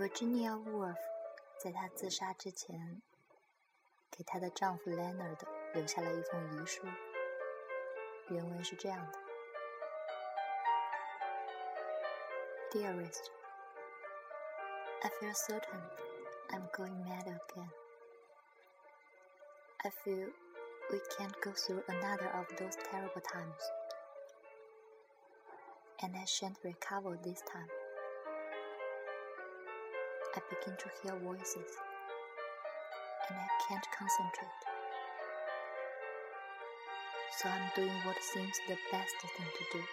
Virginia Woolf 在她自杀之前，给她的丈夫 Leonard 留下了一封遗书。原文是这样的：Dearest, I feel certain I'm going mad again. I feel we can't go through another of those terrible times, and I shan't recover this time. I begin to hear voices, and I can't concentrate. So I'm doing what seems the best thing to do.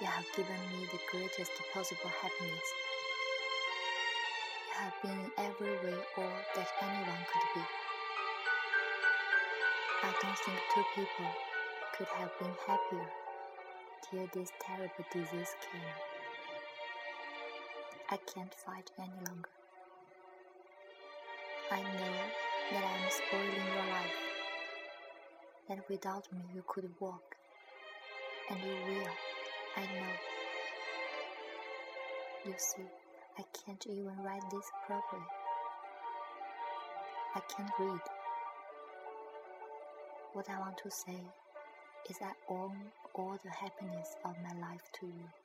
You have given me the greatest possible happiness. You have been in every way all that anyone could be. I don't think two people could have been happier till this terrible disease came. I can't fight any longer. I know that I am spoiling your life, that without me you could walk, and you will, I know. You see, I can't even write this properly. I can't read. What I want to say is I owe all the happiness of my life to you.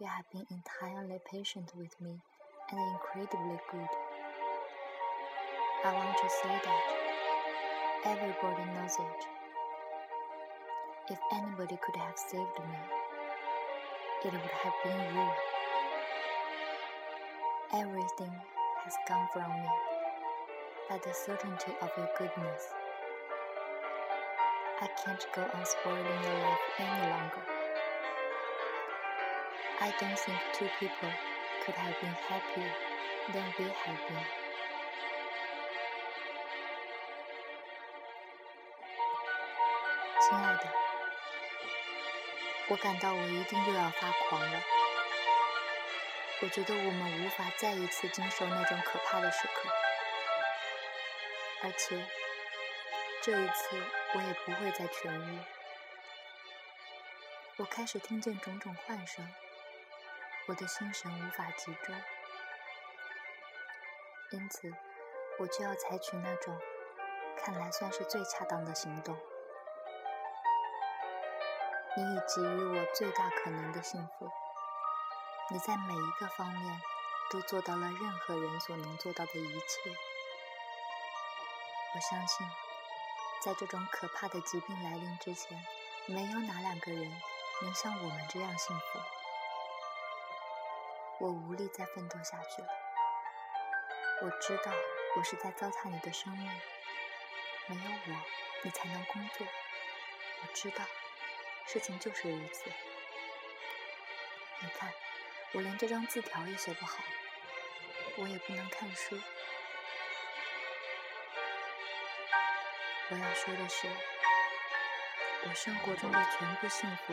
You have been entirely patient with me and incredibly good. I want to say that everybody knows it. If anybody could have saved me, it would have been you. Everything has gone from me by the certainty of your goodness. I can't go on spoiling your life any longer. I don't think two people could have been happier than we have been. 亲爱的，我感到我一定又要发狂了。我觉得我们无法再一次经受那种可怕的时刻，而且这一次我也不会再痊愈。我开始听见种种幻声。我的心神无法集中，因此我就要采取那种看来算是最恰当的行动。你已给予我最大可能的幸福，你在每一个方面都做到了任何人所能做到的一切。我相信，在这种可怕的疾病来临之前，没有哪两个人能像我们这样幸福。我无力再奋斗下去了。我知道我是在糟蹋你的生命，没有我，你才能工作。我知道，事情就是如此。你看，我连这张字条也写不好，我也不能看书。我要说的是，我生活中的全部幸福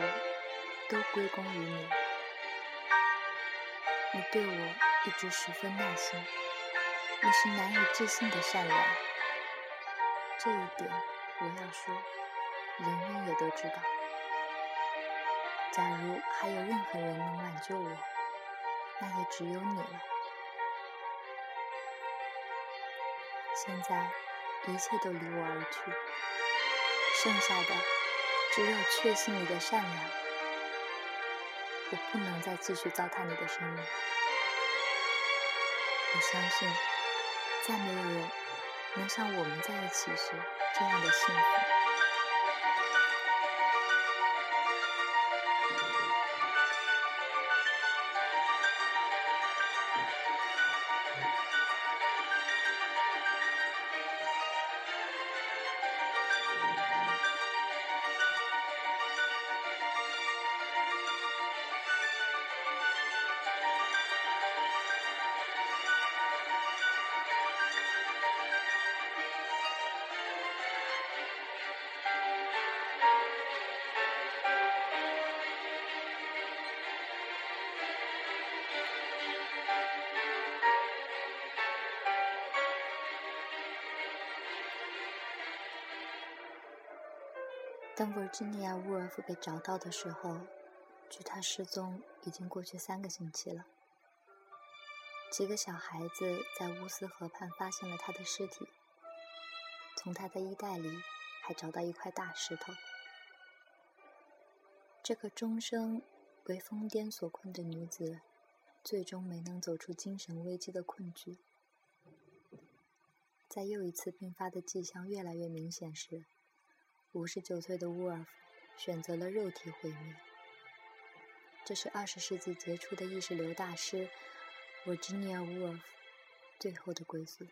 都归功于你。你对我一直十分耐心，你是难以置信的善良。这一点我要说，人人也都知道。假如还有任何人能挽救我，那也只有你了。现在一切都离我而去，剩下的只有确信你的善良。我不能再继续糟蹋你的生命。我相信，再没有人能像我们在一起时这样的幸福。当 Virginia Wolf 被找到的时候，距他失踪已经过去三个星期了。几个小孩子在乌斯河畔发现了他的尸体，从他的衣袋里还找到一块大石头。这个终生为疯癫所困的女子，最终没能走出精神危机的困局。在又一次病发的迹象越来越明显时，五十九岁的沃尔夫选择了肉体毁灭。这是二十世纪杰出的意识流大师 Virginia Woolf 最后的归宿。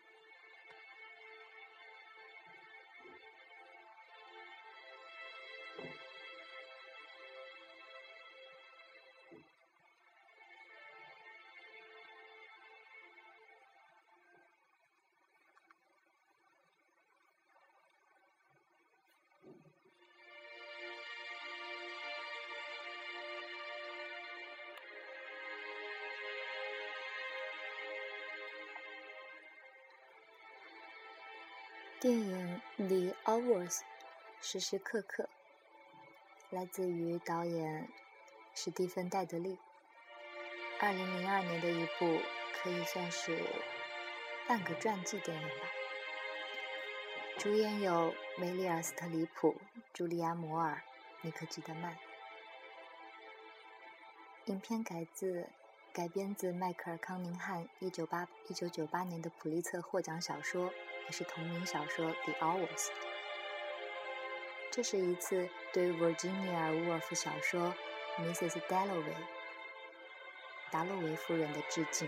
时时刻刻来自于导演史蒂芬·戴德利，二零零二年的一部可以算是半个传记电影吧。主演有梅丽尔·斯特里普、茱莉亚·摩尔、尼克·基德曼。影片改自改编自迈克尔·康宁汉一九八一九九八年的普利策获奖小说。也是同名小说《The Hours》。这是一次对 Virginia Woolf 小说《Mrs. Dalloway》达洛维夫人的致敬。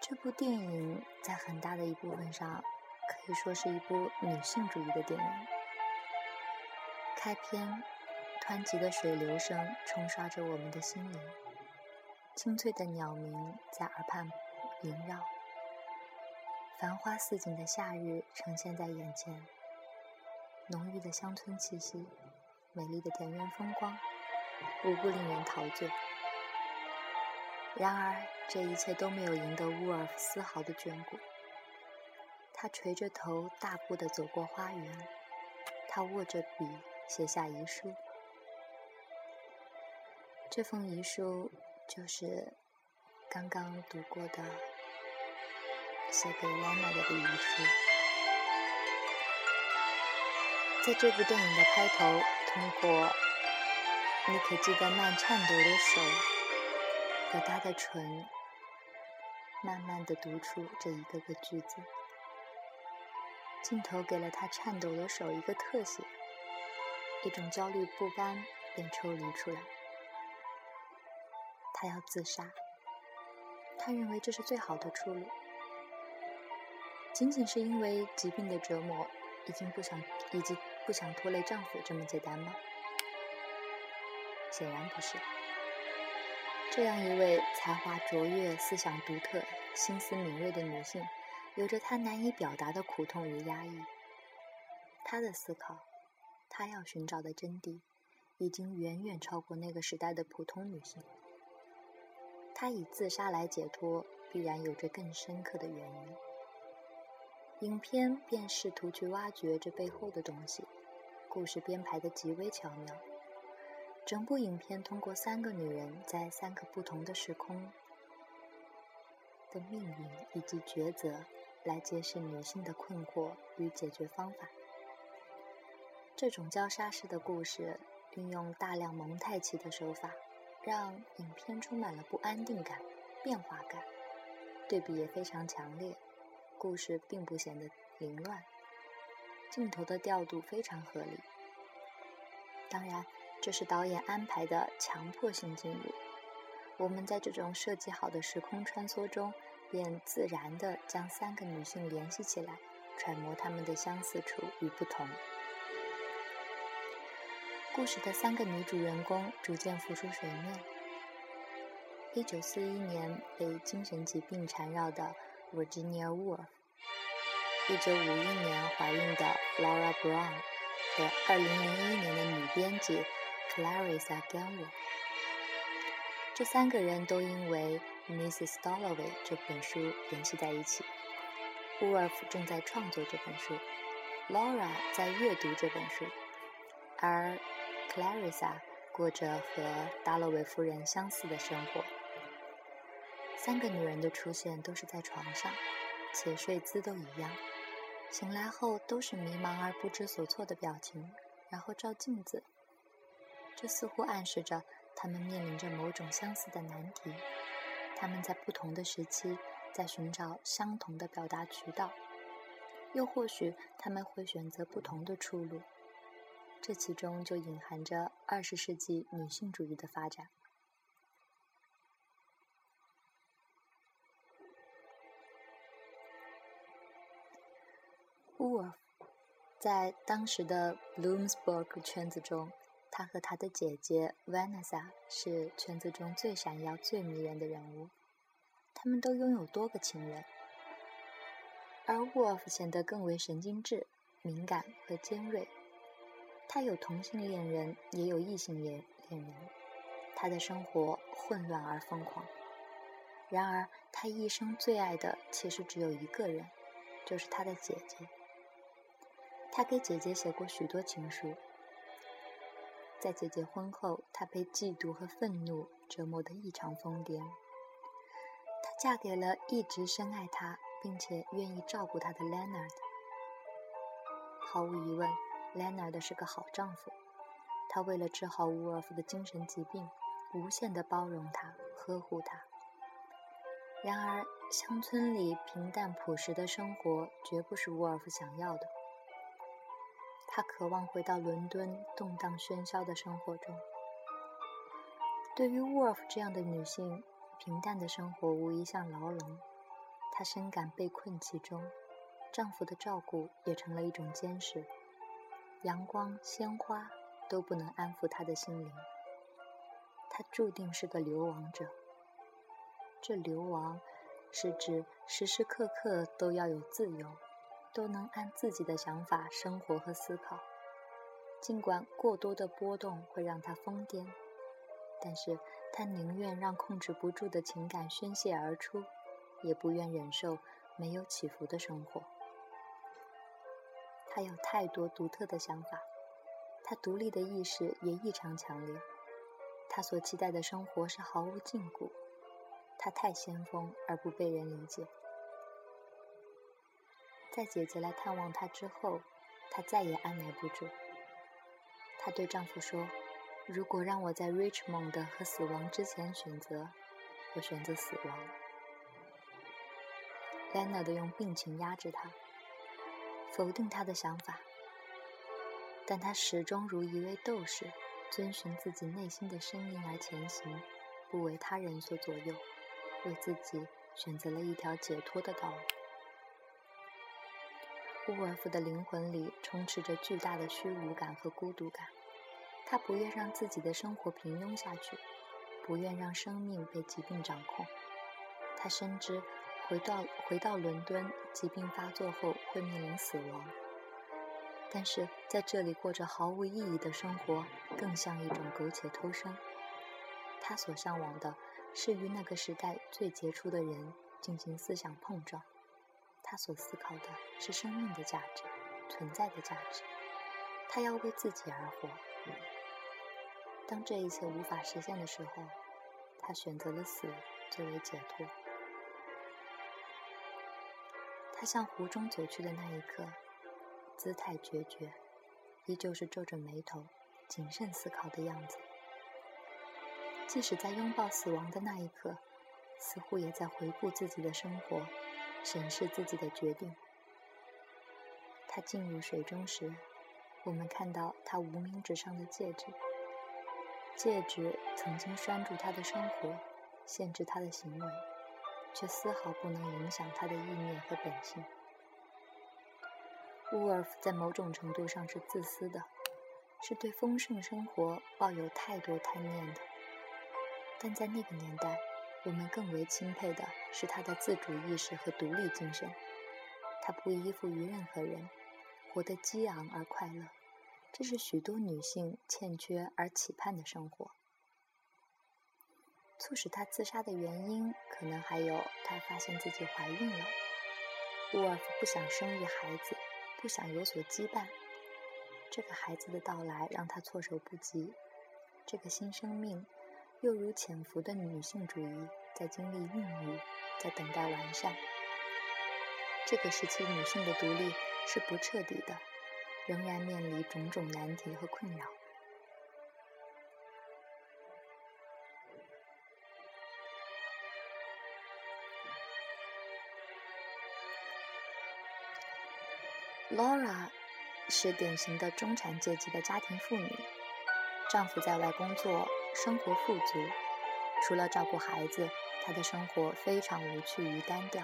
这部电影在很大的一部分上可以说是一部女性主义的电影。开篇。湍急的水流声冲刷着我们的心灵，清脆的鸟鸣在耳畔萦绕，繁花似锦的夏日呈现在眼前，浓郁的乡村气息，美丽的田园风光，无不令人陶醉。然而，这一切都没有赢得乌尔夫丝毫的眷顾。他垂着头，大步地走过花园，他握着笔，写下遗书。这封遗书就是刚刚读过的写给 Lana 的遗书。在这部电影的开头，通过你可记得曼颤抖的手和他的唇，慢慢的读出这一个个句子。镜头给了他颤抖的手一个特写，一种焦虑不甘便抽离出来。他要自杀，他认为这是最好的出路。仅仅是因为疾病的折磨，已经不想，以及不想拖累丈夫这么简单吗？显然不是。这样一位才华卓越、思想独特、心思敏锐的女性，有着她难以表达的苦痛与压抑。她的思考，她要寻找的真谛，已经远远超过那个时代的普通女性。他以自杀来解脱，必然有着更深刻的原因。影片便试图去挖掘这背后的东西，故事编排的极为巧妙。整部影片通过三个女人在三个不同的时空的命运以及抉择，来揭示女性的困惑与解决方法。这种交叉式的故事运用大量蒙太奇的手法。让影片充满了不安定感、变化感，对比也非常强烈。故事并不显得凌乱，镜头的调度非常合理。当然，这是导演安排的强迫性进入。我们在这种设计好的时空穿梭中，便自然地将三个女性联系起来，揣摩她们的相似处与不同。故事的三个女主人公逐渐浮出水面。一九四一年被精神疾病缠绕的 Virginia Woolf，一九五一年怀孕的 Laura Brown 和二零零一年的女编辑 Clarissa Ganwell，这三个人都因为《Mrs. Dalloway》这本书联系在一起。Wolf 正在创作这本书，Laura 在阅读这本书，而 Clarissa 过着和达洛维夫人相似的生活。三个女人的出现都是在床上，且睡姿都一样。醒来后都是迷茫而不知所措的表情，然后照镜子。这似乎暗示着她们面临着某种相似的难题。她们在不同的时期在寻找相同的表达渠道，又或许他们会选择不同的出路。这其中就隐含着二十世纪女性主义的发展。Wolf 在当时的 Bloomsburg 圈子中，他和他的姐姐 Vanessa 是圈子中最闪耀、最迷人的人物。他们都拥有多个情人，而 Wolf 显得更为神经质、敏感和尖锐。他有同性恋人，也有异性恋恋人。他的生活混乱而疯狂。然而，他一生最爱的其实只有一个人，就是他的姐姐。他给姐姐写过许多情书。在姐姐婚后，他被嫉妒和愤怒折磨得异常疯癫。她嫁给了一直深爱她并且愿意照顾她的 Leonard。毫无疑问，Leonard 是个好丈夫。他为了治好乌尔夫的精神疾病，无限的包容他，呵护他。然而，乡村里平淡朴实的生活绝不是沃尔夫想要的。他渴望回到伦敦动荡喧嚣的生活中。对于沃尔夫这样的女性，平淡的生活无疑像牢笼，她深感被困其中。丈夫的照顾也成了一种监视，阳光、鲜花都不能安抚他的心灵。他注定是个流亡者。这流亡，是指时时刻刻都要有自由。都能按自己的想法生活和思考，尽管过多的波动会让他疯癫，但是他宁愿让控制不住的情感宣泄而出，也不愿忍受没有起伏的生活。他有太多独特的想法，他独立的意识也异常强烈。他所期待的生活是毫无禁锢，他太先锋而不被人理解。在姐姐来探望她之后，她再也按捺不住。她对丈夫说：“如果让我在 Richmond 和死亡之前选择，我选择死亡。” Leonard 用病情压制她，否定他的想法，但他始终如一位斗士，遵循自己内心的声音而前行，不为他人所左右，为自己选择了一条解脱的道路。乌尔夫的灵魂里充斥着巨大的虚无感和孤独感，他不愿让自己的生活平庸下去，不愿让生命被疾病掌控。他深知，回到回到伦敦，疾病发作后会面临死亡。但是在这里过着毫无意义的生活，更像一种苟且偷生。他所向往的是与那个时代最杰出的人进行思想碰撞。他所思考的是生命的价值，存在的价值。他要为自己而活。当这一切无法实现的时候，他选择了死作为解脱。他向湖中走去的那一刻，姿态决绝，依旧是皱着眉头、谨慎思考的样子。即使在拥抱死亡的那一刻，似乎也在回顾自己的生活。审视自己的决定。他进入水中时，我们看到他无名指上的戒指。戒指曾经拴住他的生活，限制他的行为，却丝毫不能影响他的意念和本性。乌尔夫在某种程度上是自私的，是对丰盛生活抱有太多贪念的。但在那个年代。我们更为钦佩的是他的自主意识和独立精神。他不依附于任何人，活得激昂而快乐，这是许多女性欠缺而期盼的生活。促使他自杀的原因，可能还有他发现自己怀孕了。沃尔夫不想生育孩子，不想有所羁绊。这个孩子的到来让他措手不及。这个新生命，又如潜伏的女性主义，在经历孕育，在等待完善。这个时期女性的独立是不彻底的，仍然面临种种难题和困扰。Laura 是典型的中产阶级的家庭妇女，丈夫在外工作，生活富足。除了照顾孩子，她的生活非常无趣与单调。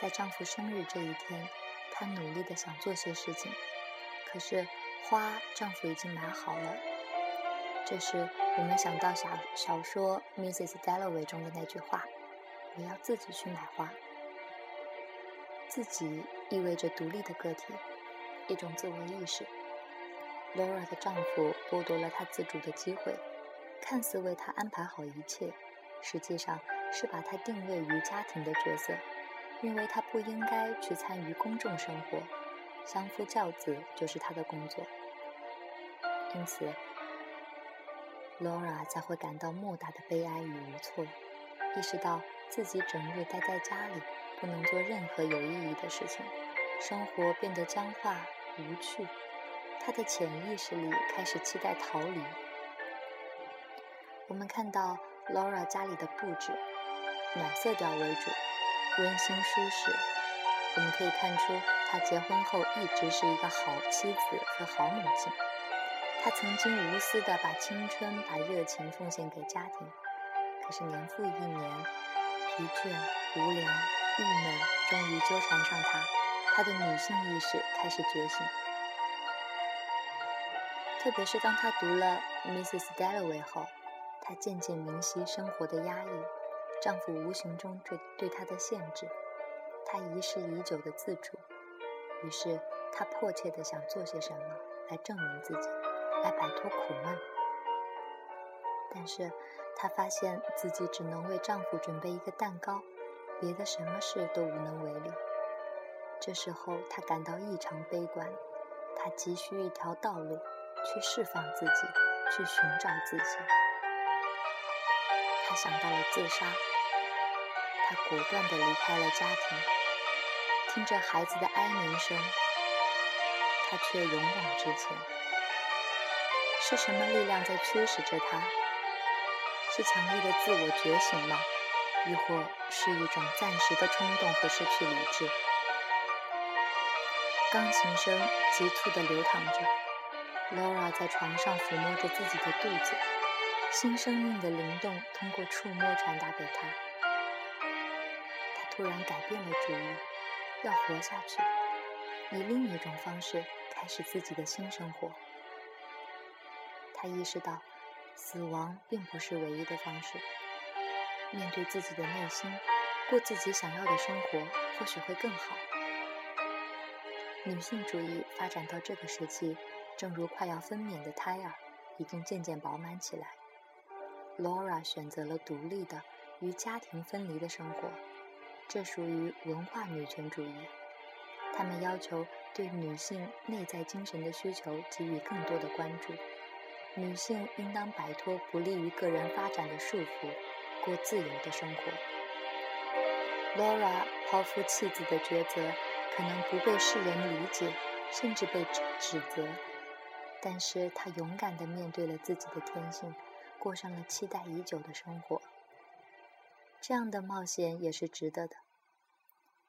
在丈夫生日这一天，她努力的想做些事情，可是花丈夫已经买好了。这时，我们想到小小说《Mrs. Dalloway》中的那句话：“我要自己去买花。”自己意味着独立的个体，一种自我意识。Laura 的丈夫剥夺了她自主的机会，看似为她安排好一切，实际上是把她定位于家庭的角色，认为她不应该去参与公众生活，相夫教子就是她的工作。因此，Laura 才会感到莫大的悲哀与无措，意识到自己整日待在家里。不能做任何有意义的事情，生活变得僵化无趣。他的潜意识里开始期待逃离。我们看到 Laura 家里的布置，暖色调为主，温馨舒适。我们可以看出，她结婚后一直是一个好妻子和好母亲。她曾经无私地把青春、把热情奉献给家庭，可是年复一年，疲倦、无聊。郁闷终于纠缠上他，他的女性意识开始觉醒。特别是当他读了《Mrs. Dalloway》后，他渐渐明晰生活的压抑，丈夫无形中对对她的限制，她遗失已久的自主。于是，她迫切地想做些什么来证明自己，来摆脱苦闷。但是，她发现自己只能为丈夫准备一个蛋糕。别的什么事都无能为力。这时候，他感到异常悲观。他急需一条道路，去释放自己，去寻找自己。他想到了自杀。他果断地离开了家庭，听着孩子的哀鸣声，他却勇往直前。是什么力量在驱使着他？是强烈的自我觉醒吗？亦或是一种暂时的冲动和失去理智。钢琴声急促地流淌着，Laura 在床上抚摸着自己的肚子，新生命的灵动通过触摸传达给她。她突然改变了主意，要活下去，以另一种方式开始自己的新生活。她意识到，死亡并不是唯一的方式。面对自己的内心，过自己想要的生活，或许会更好。女性主义发展到这个时期，正如快要分娩的胎儿，已经渐渐饱满起来。Laura 选择了独立的、与家庭分离的生活，这属于文化女权主义。他们要求对女性内在精神的需求给予更多的关注，女性应当摆脱不利于个人发展的束缚。过自由的生活。Laura 抛夫弃子的抉择可能不被世人理解，甚至被指指责，但是她勇敢地面对了自己的天性，过上了期待已久的生活。这样的冒险也是值得的。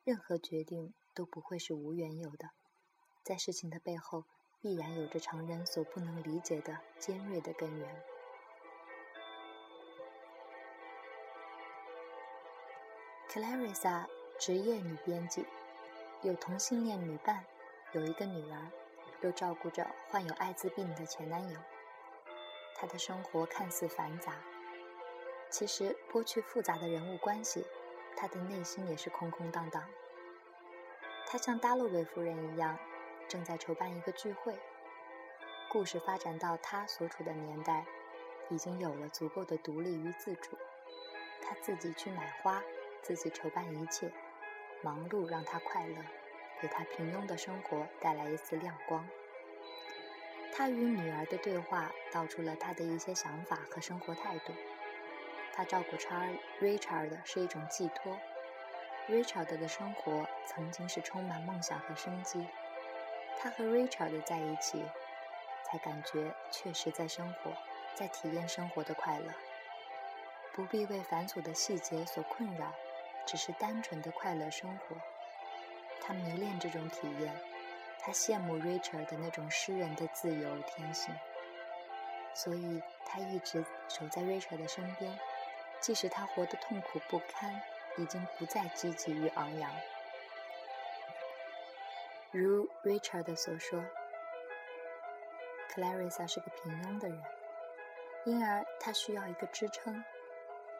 任何决定都不会是无缘由的，在事情的背后必然有着常人所不能理解的尖锐的根源。Clarissa 职业女编辑，有同性恋女伴，有一个女儿，又照顾着患有艾滋病的前男友。她的生活看似繁杂，其实剥去复杂的人物关系，她的内心也是空空荡荡。她像达洛维夫人一样，正在筹办一个聚会。故事发展到她所处的年代，已经有了足够的独立与自主，她自己去买花。自己筹办一切，忙碌让他快乐，给他平庸的生活带来一丝亮光。他与女儿的对话道出了他的一些想法和生活态度。他照顾查尔 Richard 是一种寄托。Richard 的生活曾经是充满梦想和生机。他和 Richard 在一起，才感觉确实在生活，在体验生活的快乐。不必为繁琐的细节所困扰，只是单纯的快乐生活。他迷恋这种体验，他羡慕 Richard 的那种诗人的自由天性，所以他一直守在 Richard 的身边，即使他活得痛苦不堪，已经不再积极与昂扬。如 Richard 所说，Clarissa 是个平庸的人，因而他需要一个支撑。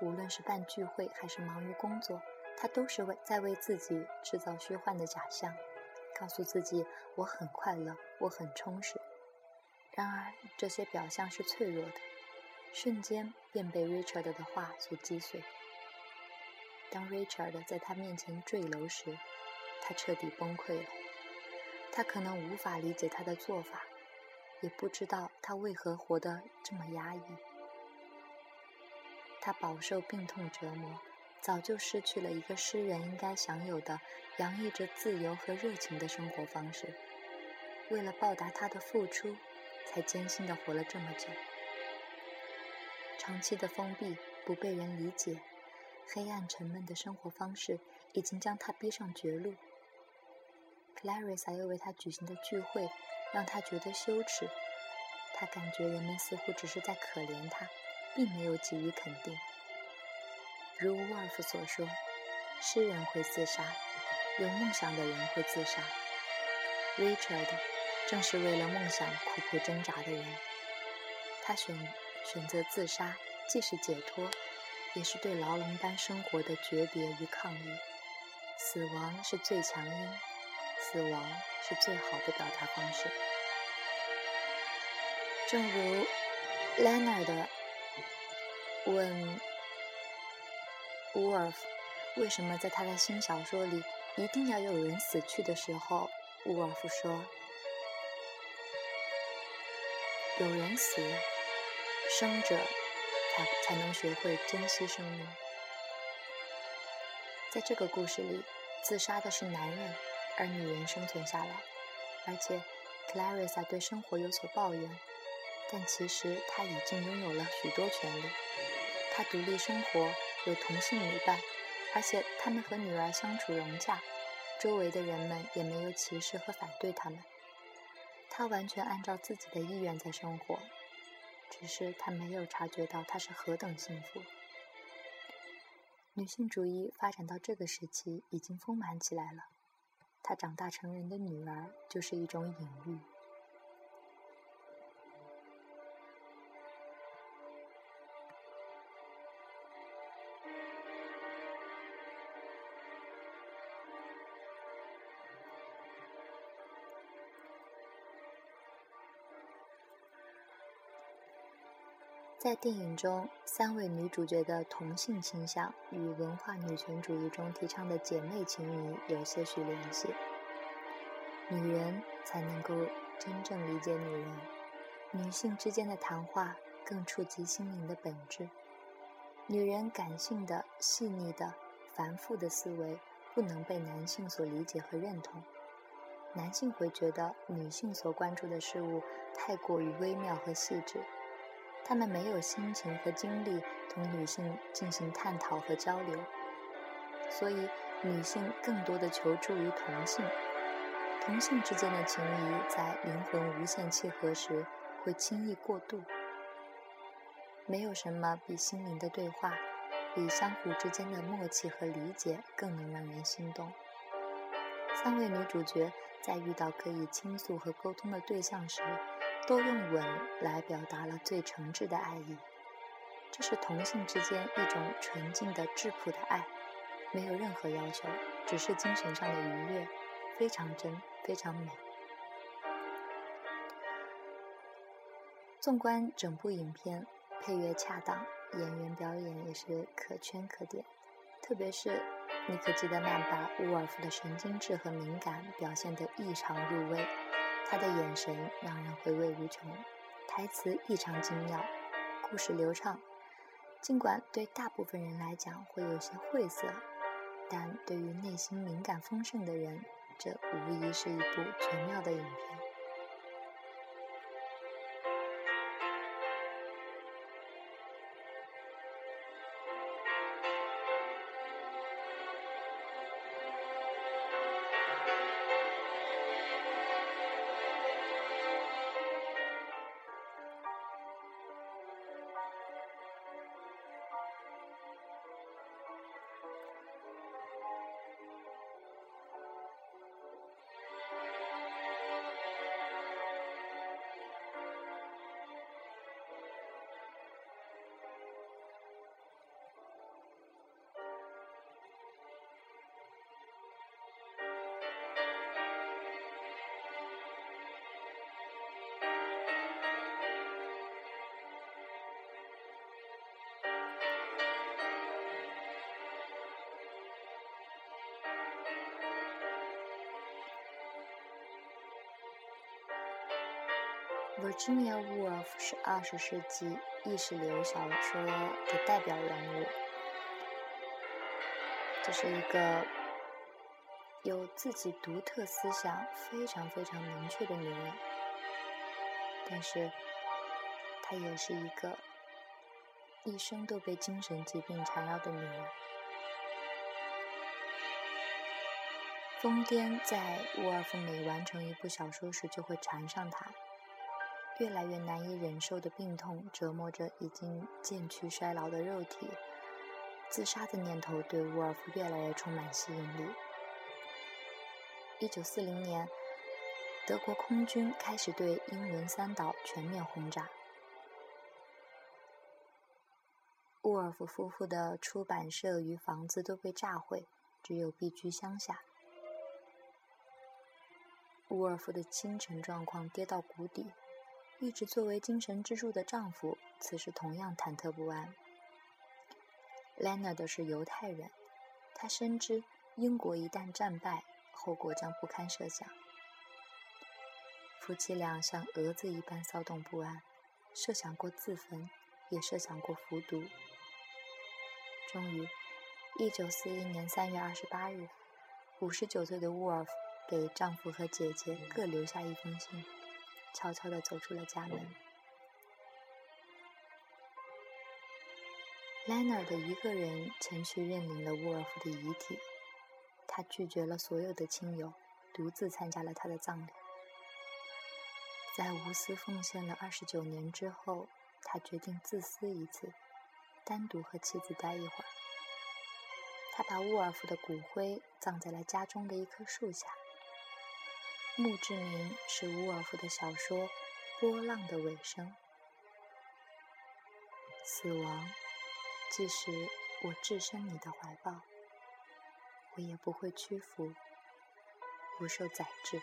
无论是办聚会还是忙于工作，他都是为在为自己制造虚幻的假象，告诉自己我很快乐，我很充实。然而这些表象是脆弱的，瞬间便被 Richard 的话所击碎。当 Richard 在他面前坠楼时，他彻底崩溃了。他可能无法理解他的做法，也不知道他为何活得这么压抑。他饱受病痛折磨，早就失去了一个诗人应该享有的洋溢着自由和热情的生活方式。为了报答他的付出，才艰辛地活了这么久。长期的封闭、不被人理解、黑暗沉闷的生活方式，已经将他逼上绝路。Clarissa 又为他举行的聚会，让他觉得羞耻。他感觉人们似乎只是在可怜他。并没有给予肯定。如沃尔夫所说，诗人会自杀，有梦想的人会自杀。Richard 正是为了梦想苦苦挣扎的人。他选选择自杀，既是解脱，也是对牢笼般生活的诀别与抗议。死亡是最强音，死亡是最好的表达方式。正如 Leonard。问伍尔夫为什么在他的新小说里一定要有人死去的时候，伍尔夫说：“有人死，生者才才能学会珍惜生命。”在这个故事里，自杀的是男人，而女人生存下来。而且，Clarissa 对生活有所抱怨，但其实她已经拥有了许多权利。她独立生活，有同性女伴，而且他们和女儿相处融洽，周围的人们也没有歧视和反对他们。他完全按照自己的意愿在生活，只是他没有察觉到他是何等幸福。女性主义发展到这个时期已经丰满起来了，她长大成人的女儿就是一种隐喻。在电影中，三位女主角的同性倾向与文化女权主义中提倡的姐妹情谊有些许联系。女人才能够真正理解女人，女性之间的谈话更触及心灵的本质。女人感性的、细腻的、繁复的思维不能被男性所理解和认同，男性会觉得女性所关注的事物太过于微妙和细致。他们没有心情和精力同女性进行探讨和交流，所以女性更多的求助于同性。同性之间的情谊在灵魂无限契合时会轻易过度。没有什么比心灵的对话，比相互之间的默契和理解更能让人心动。三位女主角在遇到可以倾诉和沟通的对象时。都用吻来表达了最诚挚的爱意，这是同性之间一种纯净的质朴的爱，没有任何要求，只是精神上的愉悦，非常真，非常美。纵观整部影片，配乐恰当，演员表演也是可圈可点，特别是尼可基德曼把沃尔夫的神经质和敏感表现得异常入微，他的眼神让人回味无穷，台词异常精妙，故事流畅。尽管对大部分人来讲会有些晦涩，但对于内心敏感丰盛的人，这无疑是一部绝妙的影片。Virginia Woolf 是二十世纪意识流小说的代表人物，这是一个有自己独特思想、非常非常明确的女人，但是她也是一个一生都被精神疾病缠绕的女人。疯癫在沃尔夫每完成一部小说时就会缠上她。越来越难以忍受的病痛折磨着已经渐趋衰老的肉体，自杀的念头对沃尔夫越来越充满吸引力。一九四零年，德国空军开始对英伦三岛全面轰炸，沃尔夫夫妇的出版社与房子都被炸毁，只有避居乡下。沃尔夫的精神状况跌到谷底。一直作为精神支柱的丈夫，此时同样忐忑不安。Leonard 是犹太人，他深知英国一旦战败，后果将不堪设想。夫妻俩像蛾子一般骚动不安，设想过自焚，也设想过服毒。终于，1941年3月28日，59岁的沃尔夫给丈夫和姐姐各留下一封信。悄悄地走出了家门。Leonard 一个人前去认领了沃尔夫的遗体，他拒绝了所有的亲友，独自参加了他的葬礼。在无私奉献了二十九年之后，他决定自私一次，单独和妻子待一会儿。他把沃尔夫的骨灰葬在了家中的一棵树下。墓志铭是伍尔夫的小说《波浪的尾声》。死亡，即使我置身你的怀抱，我也不会屈服，不受宰制。